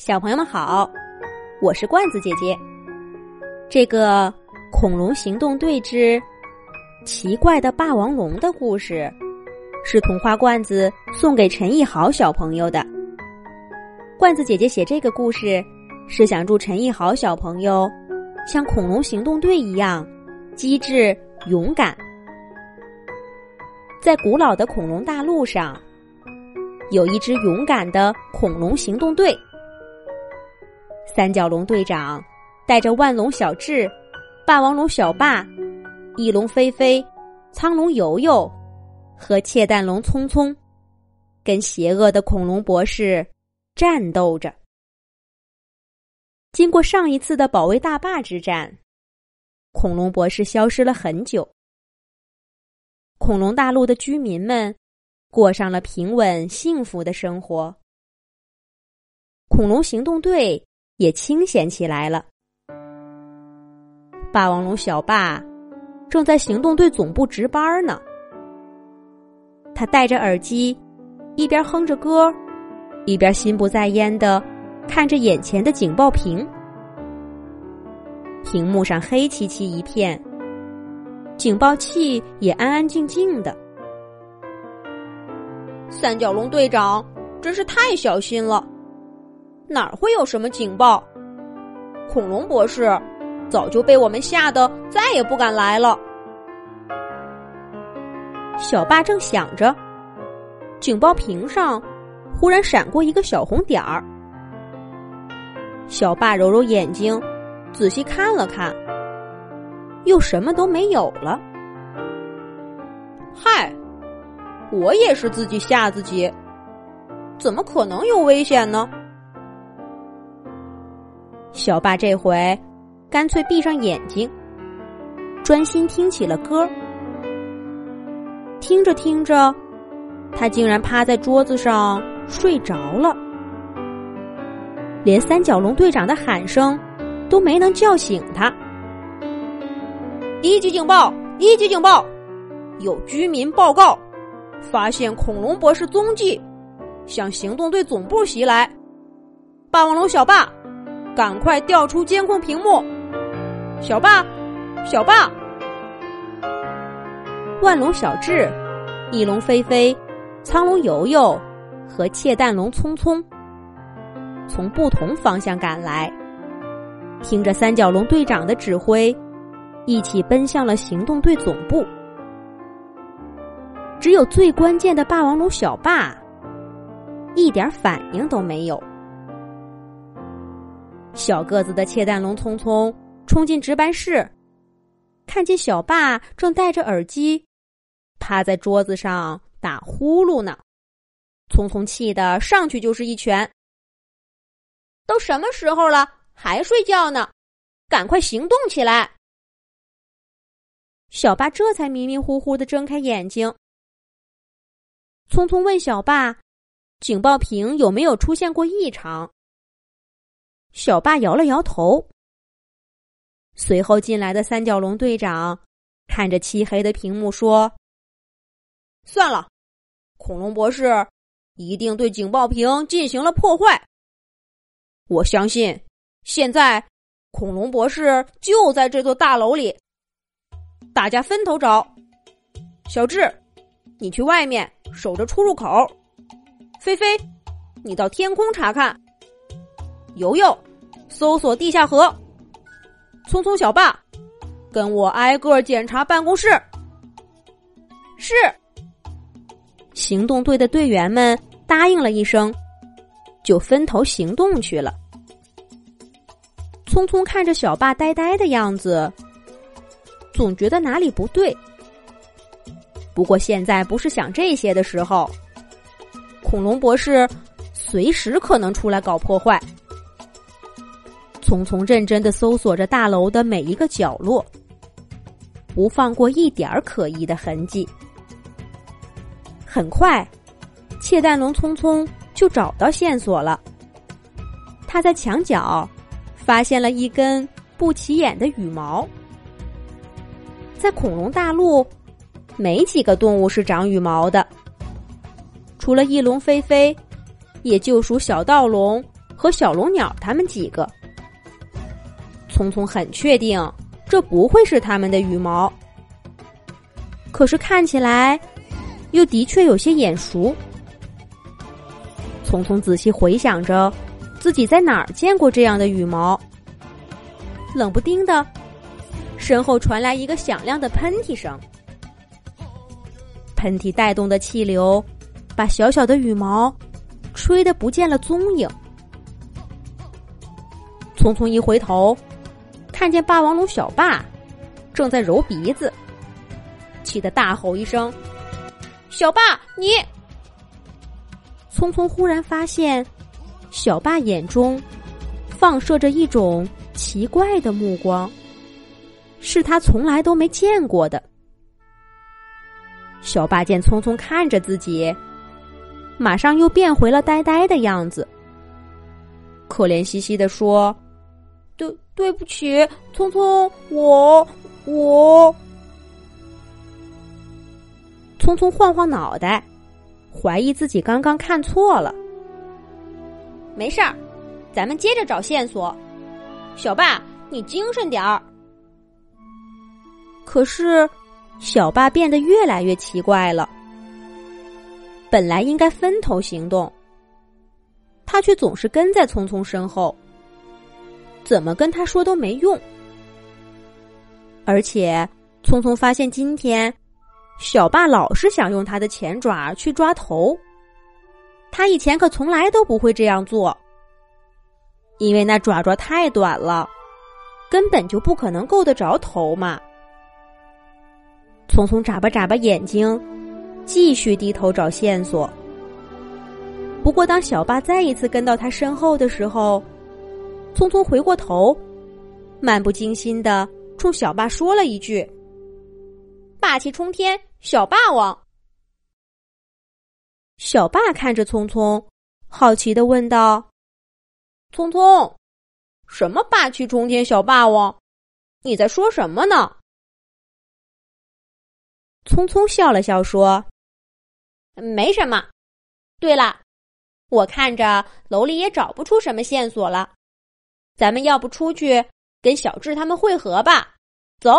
小朋友们好，我是罐子姐姐。这个《恐龙行动队之奇怪的霸王龙》的故事，是童话罐子送给陈奕豪小朋友的。罐子姐姐写这个故事，是想祝陈奕豪小朋友像恐龙行动队一样机智勇敢。在古老的恐龙大陆上，有一支勇敢的恐龙行动队。三角龙队长带着万龙小智、霸王龙小霸、翼龙飞飞、苍龙游游和窃蛋龙聪聪，跟邪恶的恐龙博士战斗着。经过上一次的保卫大坝之战，恐龙博士消失了很久。恐龙大陆的居民们过上了平稳幸福的生活。恐龙行动队。也清闲起来了。霸王龙小霸正在行动队总部值班呢。他戴着耳机，一边哼着歌，一边心不在焉的看着眼前的警报屏。屏幕上黑漆漆一片，警报器也安安静静的。三角龙队长真是太小心了。哪儿会有什么警报？恐龙博士早就被我们吓得再也不敢来了。小霸正想着，警报屏上忽然闪过一个小红点儿。小霸揉揉眼睛，仔细看了看，又什么都没有了。嗨，我也是自己吓自己，怎么可能有危险呢？小霸这回干脆闭上眼睛，专心听起了歌。听着听着，他竟然趴在桌子上睡着了，连三角龙队长的喊声都没能叫醒他。一级警报！一级警报！有居民报告，发现恐龙博士踪迹，向行动队总部袭来。霸王龙小霸。赶快调出监控屏幕，小霸，小霸，万龙小智、翼龙飞飞、苍龙游游和窃蛋龙聪聪从不同方向赶来，听着三角龙队长的指挥，一起奔向了行动队总部。只有最关键的霸王龙小霸一点反应都没有。小个子的窃蛋龙匆匆冲进值班室，看见小霸正戴着耳机，趴在桌子上打呼噜呢。匆匆气得上去就是一拳。都什么时候了，还睡觉呢？赶快行动起来！小爸这才迷迷糊糊的睁开眼睛。匆匆问小爸：“警报屏有没有出现过异常？”小霸摇了摇头。随后进来的三角龙队长看着漆黑的屏幕说：“算了，恐龙博士一定对警报屏进行了破坏。我相信，现在恐龙博士就在这座大楼里。大家分头找。小智，你去外面守着出入口；菲菲，你到天空查看。”游游，搜索地下河。匆匆小霸，跟我挨个检查办公室。是。行动队的队员们答应了一声，就分头行动去了。匆匆看着小霸呆呆的样子，总觉得哪里不对。不过现在不是想这些的时候，恐龙博士随时可能出来搞破坏。匆匆认真的搜索着大楼的每一个角落，不放过一点儿可疑的痕迹。很快，窃蛋龙匆匆就找到线索了。他在墙角发现了一根不起眼的羽毛。在恐龙大陆，没几个动物是长羽毛的，除了翼龙飞飞，也就属小盗龙和小龙鸟他们几个。聪聪很确定这不会是他们的羽毛，可是看起来又的确有些眼熟。聪聪仔细回想着自己在哪儿见过这样的羽毛，冷不丁的，身后传来一个响亮的喷嚏声。喷嚏带动的气流，把小小的羽毛吹得不见了踪影。匆匆一回头，看见霸王龙小霸正在揉鼻子，气得大吼一声：“小霸，你！”匆匆忽然发现，小霸眼中放射着一种奇怪的目光，是他从来都没见过的。小霸见匆匆看着自己，马上又变回了呆呆的样子，可怜兮兮的说：“对，对不起，匆匆，我我。”匆匆晃晃脑袋，怀疑自己刚刚看错了。没事儿，咱们接着找线索。小霸，你精神点儿。可是。小霸变得越来越奇怪了。本来应该分头行动，他却总是跟在匆匆身后。怎么跟他说都没用。而且，匆匆发现今天，小霸老是想用他的前爪去抓头。他以前可从来都不会这样做，因为那爪爪太短了，根本就不可能够得着头嘛。匆匆眨巴眨巴眼睛，继续低头找线索。不过，当小霸再一次跟到他身后的时候，匆匆回过头，漫不经心的冲小霸说了一句：“霸气冲天，小霸王。”小霸看着匆匆，好奇的问道：“匆匆，什么霸气冲天，小霸王？你在说什么呢？”匆匆笑了笑说：“没什么。对了，我看着楼里也找不出什么线索了，咱们要不出去跟小智他们会合吧？走。”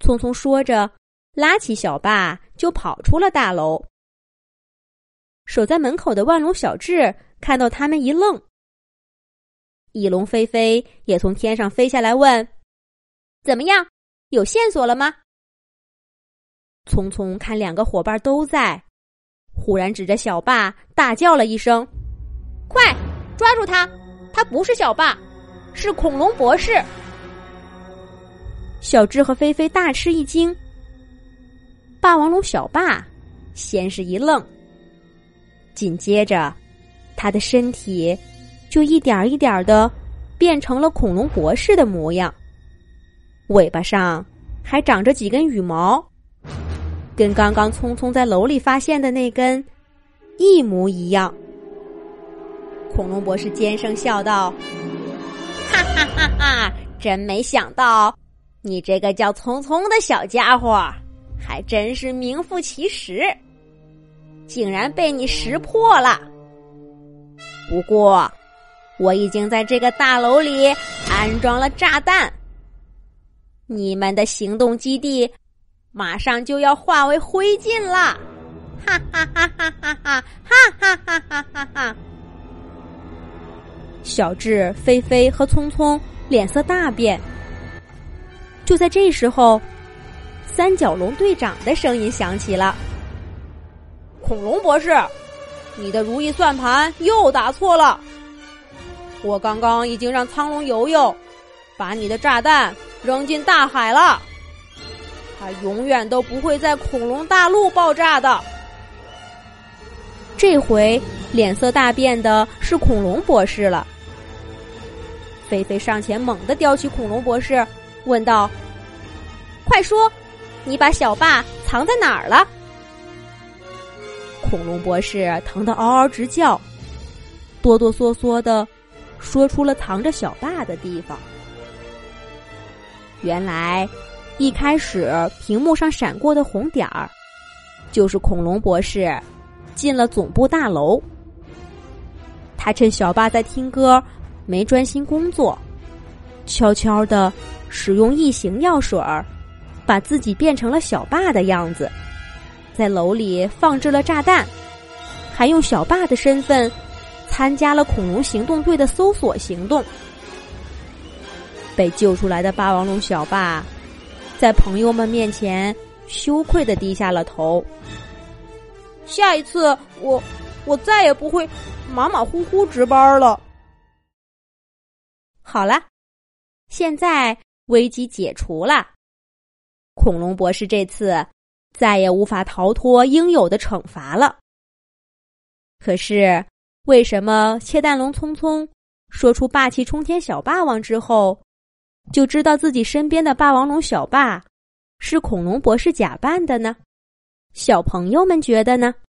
匆匆说着，拉起小霸就跑出了大楼。守在门口的万龙小智看到他们一愣，翼龙飞飞也从天上飞下来问：“怎么样？有线索了吗？”匆匆看两个伙伴都在，忽然指着小霸大叫了一声：“快抓住他！他不是小霸，是恐龙博士！”小智和菲菲大吃一惊。霸王龙小霸先是一愣，紧接着他的身体就一点一点的变成了恐龙博士的模样，尾巴上还长着几根羽毛。跟刚刚匆匆在楼里发现的那根一模一样。恐龙博士尖声笑道：“哈哈哈哈！真没想到，你这个叫匆匆的小家伙，还真是名副其实，竟然被你识破了。不过，我已经在这个大楼里安装了炸弹，你们的行动基地。”马上就要化为灰烬了！哈哈哈哈哈哈！哈哈哈哈哈哈！小智、菲菲和聪聪脸色大变。就在这时候，三角龙队长的声音响起了：“恐龙博士，你的如意算盘又打错了。我刚刚已经让苍龙游游把你的炸弹扔进大海了。”它永远都不会在恐龙大陆爆炸的。这回脸色大变的是恐龙博士了。菲菲上前猛地叼起恐龙博士，问道：“快说，你把小霸藏在哪儿了？”恐龙博士疼得嗷嗷直叫，哆哆嗦嗦的说出了藏着小霸的地方。原来。一开始，屏幕上闪过的红点儿，就是恐龙博士进了总部大楼。他趁小霸在听歌，没专心工作，悄悄的使用异形药水儿，把自己变成了小霸的样子，在楼里放置了炸弹，还用小霸的身份参加了恐龙行动队的搜索行动。被救出来的霸王龙小霸，在朋友们面前羞愧的低下了头。下一次，我我再也不会马马虎虎值班了。好了，现在危机解除了，恐龙博士这次再也无法逃脱应有的惩罚了。可是，为什么切蛋龙匆匆说出霸气冲天小霸王之后？就知道自己身边的霸王龙小霸是恐龙博士假扮的呢？小朋友们觉得呢？